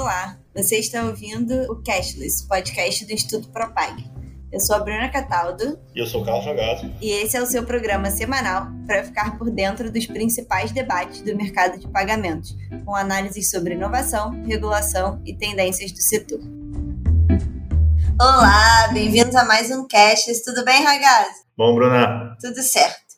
Olá, você está ouvindo o Cashless, podcast do Instituto Propag. Eu sou a Bruna Cataldo. E eu sou o Carlos Jogado. E esse é o seu programa semanal para ficar por dentro dos principais debates do mercado de pagamentos, com análises sobre inovação, regulação e tendências do setor. Olá, bem-vindos a mais um Cashless. Tudo bem, Ragazzi? Bom, Bruna. Tudo certo.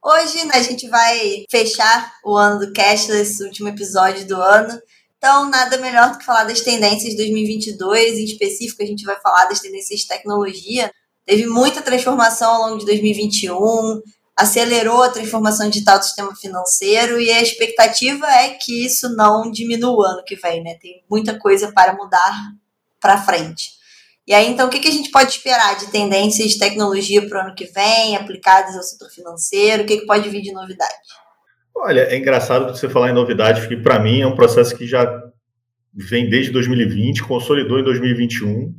Hoje a gente vai fechar o ano do Cashless, último episódio do ano. Então, nada melhor do que falar das tendências de 2022. Em específico, a gente vai falar das tendências de tecnologia. Teve muita transformação ao longo de 2021, acelerou a transformação digital do sistema financeiro e a expectativa é que isso não diminua ano que vem, né? Tem muita coisa para mudar para frente. E aí, então, o que, a gente pode esperar de tendências de tecnologia para o ano que vem, aplicadas ao setor financeiro? O que, que pode vir de novidade? Olha, é engraçado você falar em novidade, porque para mim é um processo que já vem desde 2020, consolidou em 2021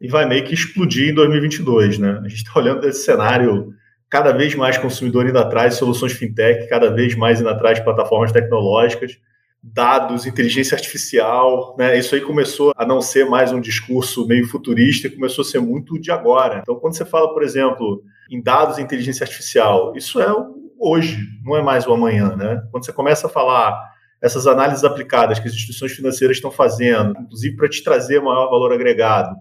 e vai meio que explodir em 2022, né? A gente está olhando esse cenário cada vez mais consumidor indo atrás de soluções fintech, cada vez mais indo atrás de plataformas tecnológicas, dados, inteligência artificial, né? Isso aí começou a não ser mais um discurso meio futurista, começou a ser muito de agora. Então, quando você fala, por exemplo, em dados e inteligência artificial, isso é hoje, não é mais o amanhã, né? Quando você começa a falar essas análises aplicadas que as instituições financeiras estão fazendo, inclusive para te trazer maior valor agregado,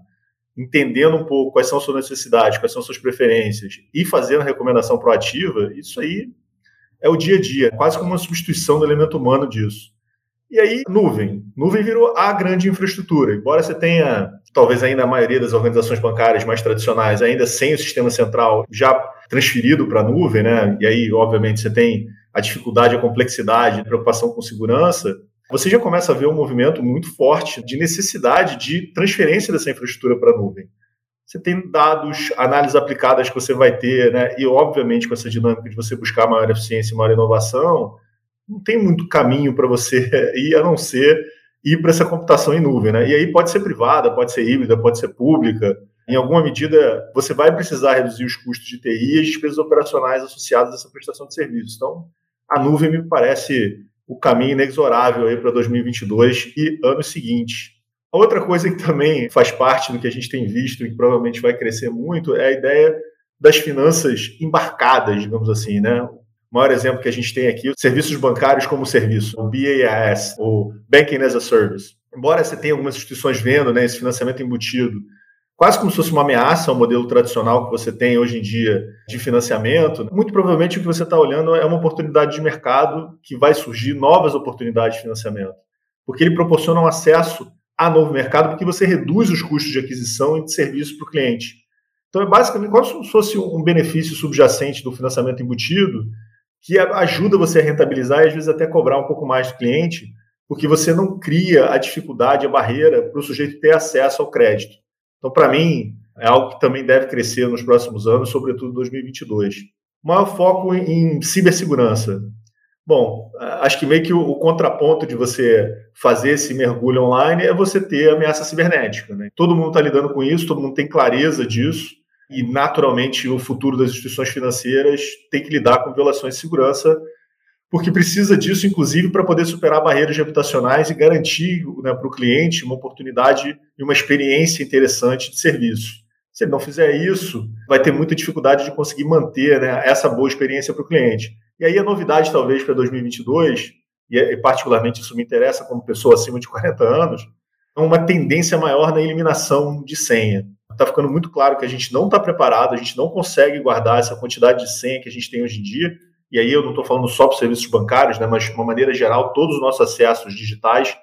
entendendo um pouco quais são as suas necessidades, quais são as suas preferências e fazendo recomendação proativa, isso aí é o dia a dia, quase como uma substituição do elemento humano disso. E aí, nuvem. Nuvem virou a grande infraestrutura. Embora você tenha, talvez ainda a maioria das organizações bancárias mais tradicionais, ainda sem o sistema central já transferido para a nuvem, né? E aí, obviamente, você tem a dificuldade, a complexidade, a preocupação com segurança. Você já começa a ver um movimento muito forte de necessidade de transferência dessa infraestrutura para a nuvem. Você tem dados, análises aplicadas que você vai ter, né? E, obviamente, com essa dinâmica de você buscar maior eficiência maior inovação, não tem muito caminho para você ir a não ser ir para essa computação em nuvem, né? E aí pode ser privada, pode ser híbrida, pode ser pública. Em alguma medida, você vai precisar reduzir os custos de TI e as despesas operacionais associadas a essa prestação de serviços. Então, a nuvem me parece o caminho inexorável aí para 2022 e anos seguintes. A outra coisa que também faz parte do que a gente tem visto e que provavelmente vai crescer muito é a ideia das finanças embarcadas, digamos assim, né? O maior exemplo que a gente tem aqui, serviços bancários como serviço, o BAS, o Banking as a Service. Embora você tenha algumas instituições vendo né, esse financiamento embutido, quase como se fosse uma ameaça ao modelo tradicional que você tem hoje em dia de financiamento, muito provavelmente o que você está olhando é uma oportunidade de mercado que vai surgir novas oportunidades de financiamento, porque ele proporciona um acesso a novo mercado, porque você reduz os custos de aquisição e de serviço para o cliente. Então, é basicamente como se fosse um benefício subjacente do financiamento embutido, que ajuda você a rentabilizar e às vezes até cobrar um pouco mais do cliente, porque você não cria a dificuldade, a barreira para o sujeito ter acesso ao crédito. Então, para mim, é algo que também deve crescer nos próximos anos, sobretudo em 2022. Maior foco em cibersegurança. Bom, acho que meio que o, o, contraponto de você fazer esse mergulho online é você ter ameaça cibernética. Né? Todo mundo está lidando com isso, todo mundo tem clareza disso e, naturalmente, o futuro das instituições financeiras tem que lidar com violações de segurança, porque precisa disso, inclusive, para poder superar barreiras reputacionais e garantir né, para o cliente uma oportunidade e uma experiência interessante de serviço. Se ele não fizer isso, vai ter muita dificuldade de conseguir manter né, essa boa experiência para o cliente. E aí a novidade, talvez, para 2022, e particularmente isso me interessa como pessoa acima de 40 anos, é uma tendência maior na eliminação de senha está ficando muito claro que a gente não está preparado, a gente não consegue guardar essa quantidade de senha que a gente tem hoje em dia. E aí eu não estou falando só para serviços bancários, né, mas de uma maneira geral, todos os nossos acessos digitais,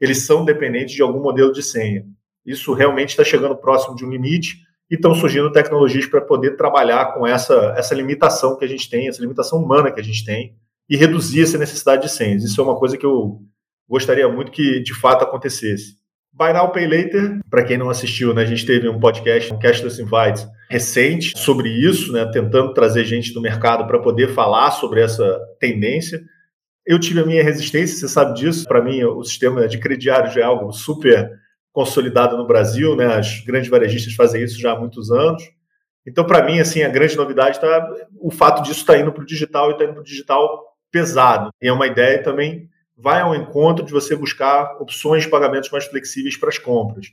eles são dependentes de algum modelo de senha. Isso realmente está chegando próximo de um limite e estão surgindo tecnologias para poder trabalhar com essa, essa limitação que a gente tem, essa limitação humana que a gente tem e reduzir essa necessidade de senhas. Isso é uma coisa que eu gostaria muito que de fato acontecesse. Buy Now Pay Later, para quem não assistiu, né, a gente teve um podcast, um Cashless Invites, recente sobre isso, né, tentando trazer gente do mercado para poder falar sobre essa tendência. Eu tive a minha resistência, você sabe disso. Para mim, o sistema de crediário já é algo super consolidado no Brasil, né? As grandes varejistas fazem isso já há muitos anos. Então, para mim, assim, a grande novidade está o fato disso estar tá indo para o digital e está indo para o digital pesado. E é uma ideia também vai ao encontro de você buscar opções de pagamentos mais flexíveis para as compras.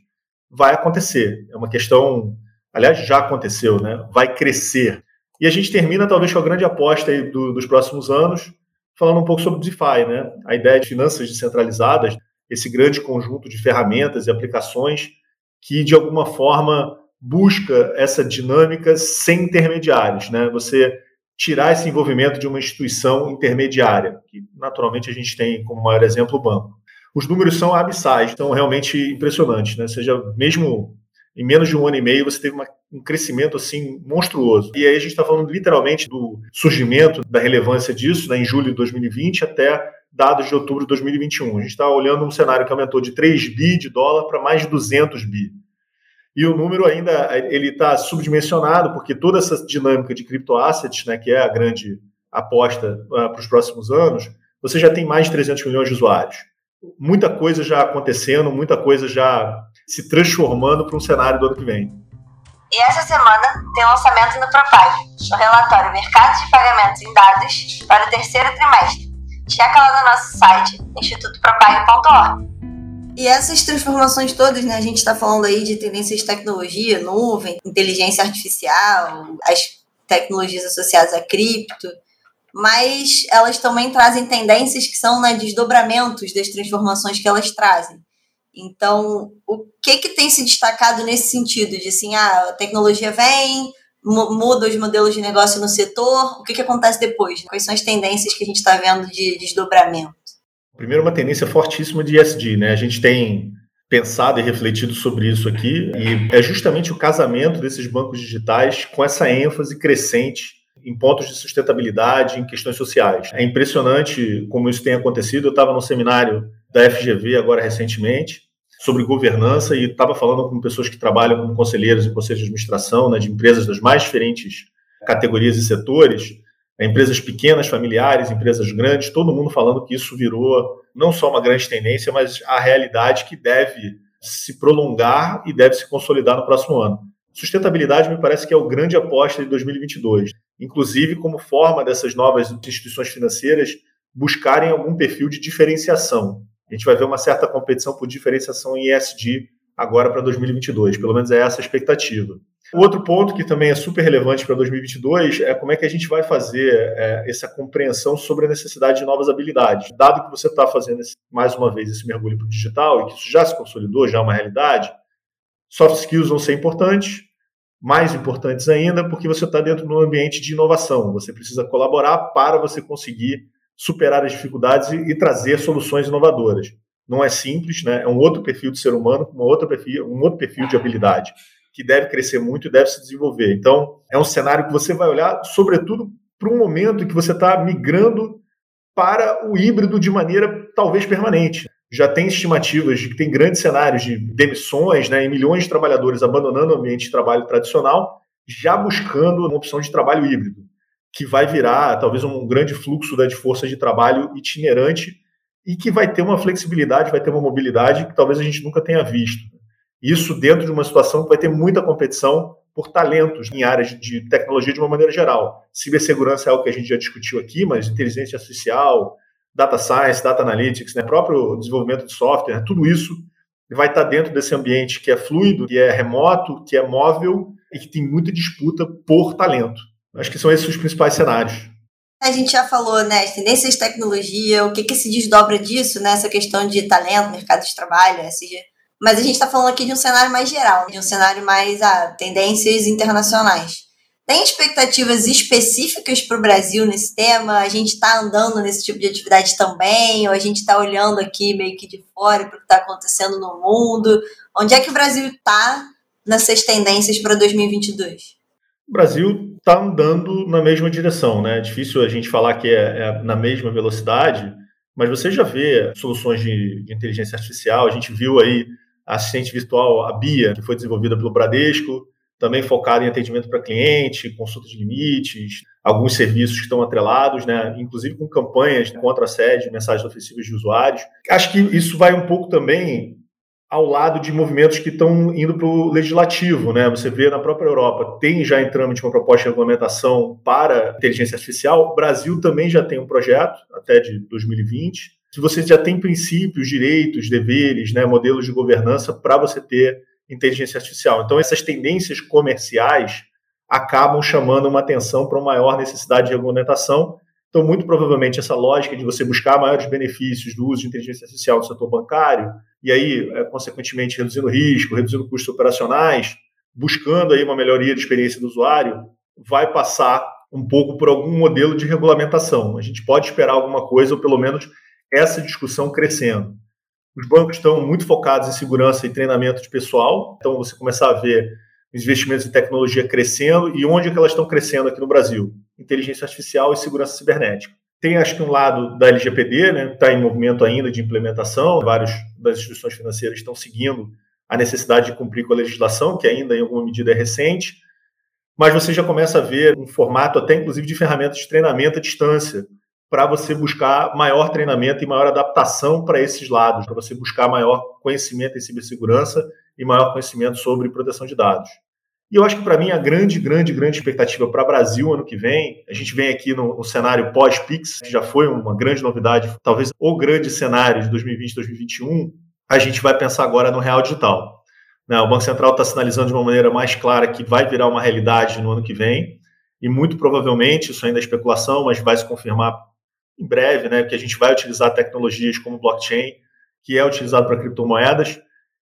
Vai acontecer. É uma questão, aliás, já aconteceu, né? Vai crescer. E a gente termina, talvez, com a grande aposta do, dos próximos anos, falando um pouco sobre o DeFi, né? A ideia de finanças descentralizadas, esse grande conjunto de ferramentas e aplicações que, de alguma forma, busca essa dinâmica sem intermediários, né? Você tirar esse envolvimento de uma instituição intermediária, que naturalmente a gente tem como maior exemplo o banco. Os números são abissais, são realmente impressionantes, né? Ou seja, mesmo em menos de um ano e meio você teve uma, um crescimento assim monstruoso. E aí a gente está falando literalmente do surgimento da relevância disso, né, em julho de 2020 até dados de outubro de 2021. A gente está olhando um cenário que aumentou de 3 bi de dólar para mais de 200 bi. E o número ainda ele está subdimensionado porque toda essa dinâmica de criptoassets, né, que é a grande aposta uh, para os próximos anos, você já tem mais de 300 milhões de usuários. Muita coisa já acontecendo, muita coisa já se transformando para um cenário do ano que vem. E essa semana tem lançamento no Propag, no relatório Mercados de Pagamentos em Dados para o terceiro trimestre. Checa lá no nosso site, institutopropag.org. E essas transformações todas, né? A gente está falando aí de tendências de tecnologia, nuvem, inteligência artificial, as tecnologias associadas a cripto, mas elas também trazem tendências que são né, desdobramentos das transformações que elas trazem. Então, o que que tem se destacado nesse sentido de assim, ah, a tecnologia vem, muda os modelos de negócio no setor, o que que acontece depois? Quais são as tendências que a gente está vendo de desdobramento? Primeiro, uma tendência fortíssima de ESG, né? A gente tem pensado e refletido sobre isso aqui, e é justamente o casamento desses bancos digitais com essa ênfase crescente em pontos de sustentabilidade, em questões sociais. É impressionante como isso tem acontecido. Eu estava no seminário da FGV agora recentemente sobre governança e estava falando com pessoas que trabalham como conselheiros e conselhos de administração né, de empresas das mais diferentes categorias e setores, empresas pequenas, familiares, empresas grandes, todo mundo falando que isso virou não só uma grande tendência, mas a realidade que deve se prolongar e deve se consolidar no próximo ano. Sustentabilidade me parece que é o grande aposta de 2022, inclusive como forma dessas novas instituições financeiras buscarem algum perfil de diferenciação a gente vai ver uma certa competição por diferenciação em ESG agora para 2022, pelo menos é essa a expectativa. O outro ponto que também é super relevante para 2022 é como é que a gente vai fazer é, essa compreensão sobre a necessidade de novas habilidades. Dado que você está fazendo esse, mais uma vez esse mergulho para o digital e que isso já se consolidou, já é uma realidade, soft skills vão ser importantes, mais importantes ainda, porque você está dentro de um ambiente de inovação. Você precisa colaborar para você conseguir superar as dificuldades e, e, trazer soluções inovadoras. Não é simples, né? É um outro perfil de ser humano, uma outra perfil, um outro perfil de habilidade que deve crescer muito e deve se desenvolver. Então, é um cenário que você vai olhar, sobretudo, para um momento que você está migrando para o híbrido de maneira talvez permanente. Já tem estimativas de que tem grandes cenários de demissões, né, e milhões de trabalhadores abandonando o ambiente de trabalho tradicional, já buscando uma opção de trabalho híbrido que vai virar talvez um grande fluxo né, de força de trabalho itinerante e que vai ter uma flexibilidade, vai ter uma mobilidade que talvez a gente nunca tenha visto. Isso dentro de uma situação que vai ter muita competição por talentos em áreas de tecnologia de uma maneira geral. Cibersegurança é algo que a gente já discutiu aqui, mas inteligência artificial, data science, data analytics, né, próprio desenvolvimento de software, tudo isso vai estar dentro desse ambiente que é fluido, que é remoto, que é móvel e que tem muita disputa por talento. Acho que são esses os principais cenários. A gente já falou, né, as tendências de tecnologia, o que, que se desdobra disso, né, essa questão de talento, mercado de trabalho, SG. Mas a gente está falando aqui de um cenário mais geral, de um cenário mais ah, tendências internacionais. Tem expectativas específicas para o Brasil nesse tema? A gente está andando nesse tipo de atividade também? Ou a gente está olhando aqui meio que de fora para o que está acontecendo no mundo? Onde é que o Brasil está nessas tendências para 2022? O Brasil está andando na mesma direção, né? É difícil a gente falar que é, é, na mesma velocidade, mas você já vê soluções de, de, inteligência artificial. A gente viu aí a assistente virtual, a Bia, que foi desenvolvida pelo Bradesco, também focada em atendimento para cliente, consulta de limites, alguns serviços que estão atrelados, né? inclusive com campanhas contra a sede, mensagens ofensivas de usuários. Acho que isso vai um pouco também ao lado de movimentos que estão indo para o legislativo, né? Você vê na própria Europa tem já em trâmite uma proposta de regulamentação para inteligência artificial. O Brasil também já tem um projeto até de 2020. Se você já tem princípios, direitos, deveres, né, modelos de governança para você ter inteligência artificial. Então, essas tendências comerciais acabam chamando uma atenção para uma maior necessidade de regulamentação. Então, muito provavelmente, essa lógica de você buscar maiores benefícios do uso de inteligência artificial no setor bancário, e aí, é, consequentemente, reduzindo risco, reduzindo custos operacionais, buscando aí uma melhoria de experiência do usuário, vai passar um pouco por algum modelo de regulamentação. A gente pode esperar alguma coisa, ou pelo menos essa discussão crescendo. Os bancos estão muito focados em segurança e treinamento de pessoal, então você começar a ver os investimentos em tecnologia crescendo e onde é que elas estão crescendo aqui no Brasil? Inteligência artificial e segurança cibernética. Tem, acho que, um lado da LGPD, né, está em movimento ainda de implementação, várias das instituições financeiras estão seguindo a necessidade de cumprir com a legislação, que ainda em alguma medida é recente, mas você já começa a ver um formato até, inclusive, de ferramentas de treinamento à distância, para você buscar maior treinamento e maior adaptação para esses lados, para você buscar maior conhecimento em cibersegurança e maior conhecimento sobre proteção de dados. E eu acho que para mim a grande, grande, grande expectativa para o Brasil ano que vem, a gente vem aqui no, no cenário pós-PIX, que já foi uma grande novidade, talvez o grande cenário de 2020 2021, a gente vai pensar agora no real digital. Né, o Banco Central está sinalizando de uma maneira mais clara que vai virar uma realidade no ano que vem, e muito provavelmente, isso ainda é especulação, mas vai se confirmar em breve, né, que a gente vai utilizar tecnologias como blockchain, que é utilizado para criptomoedas,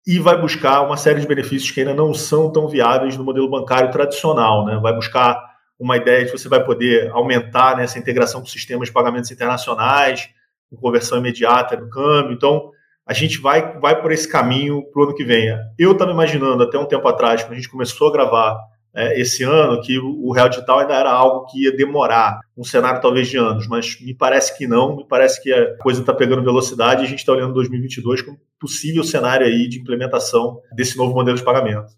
e vai buscar uma série de benefícios que ainda não são tão viáveis no modelo bancário tradicional. Né? Vai buscar uma ideia de você vai poder aumentar né, essa integração com sistemas de pagamentos internacionais, com conversão imediata no câmbio. Então, a gente vai, vai por esse caminho para o ano que vem. Eu estava imaginando até um tempo atrás, quando a gente começou a gravar é, esse ano que o, real digital ainda era algo que ia demorar, um cenário talvez de anos, mas me parece que não, me parece que a coisa está pegando velocidade e a gente está olhando 2022 como possível cenário aí de implementação desse novo modelo de pagamento.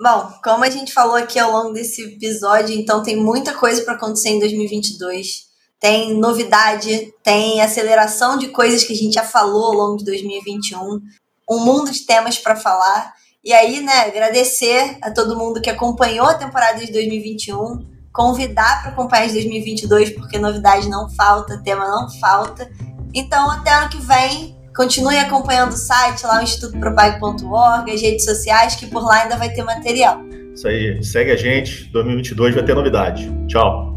Bom, como a gente falou aqui ao longo desse episódio, então tem muita coisa para acontecer em 2022. Tem novidade, tem aceleração de coisas que a gente já falou ao longo de 2021, um mundo de temas para falar. E aí, né, agradecer a todo mundo que acompanhou a temporada de 2021, convidar para acompanhar de 2022, porque novidade não falta, tema não falta. Então, até ano que vem, continue acompanhando o site lá, o institutopropag.org, as redes sociais, que por lá ainda vai ter material. Isso aí, segue a gente, 2022 vai ter novidade. Tchau.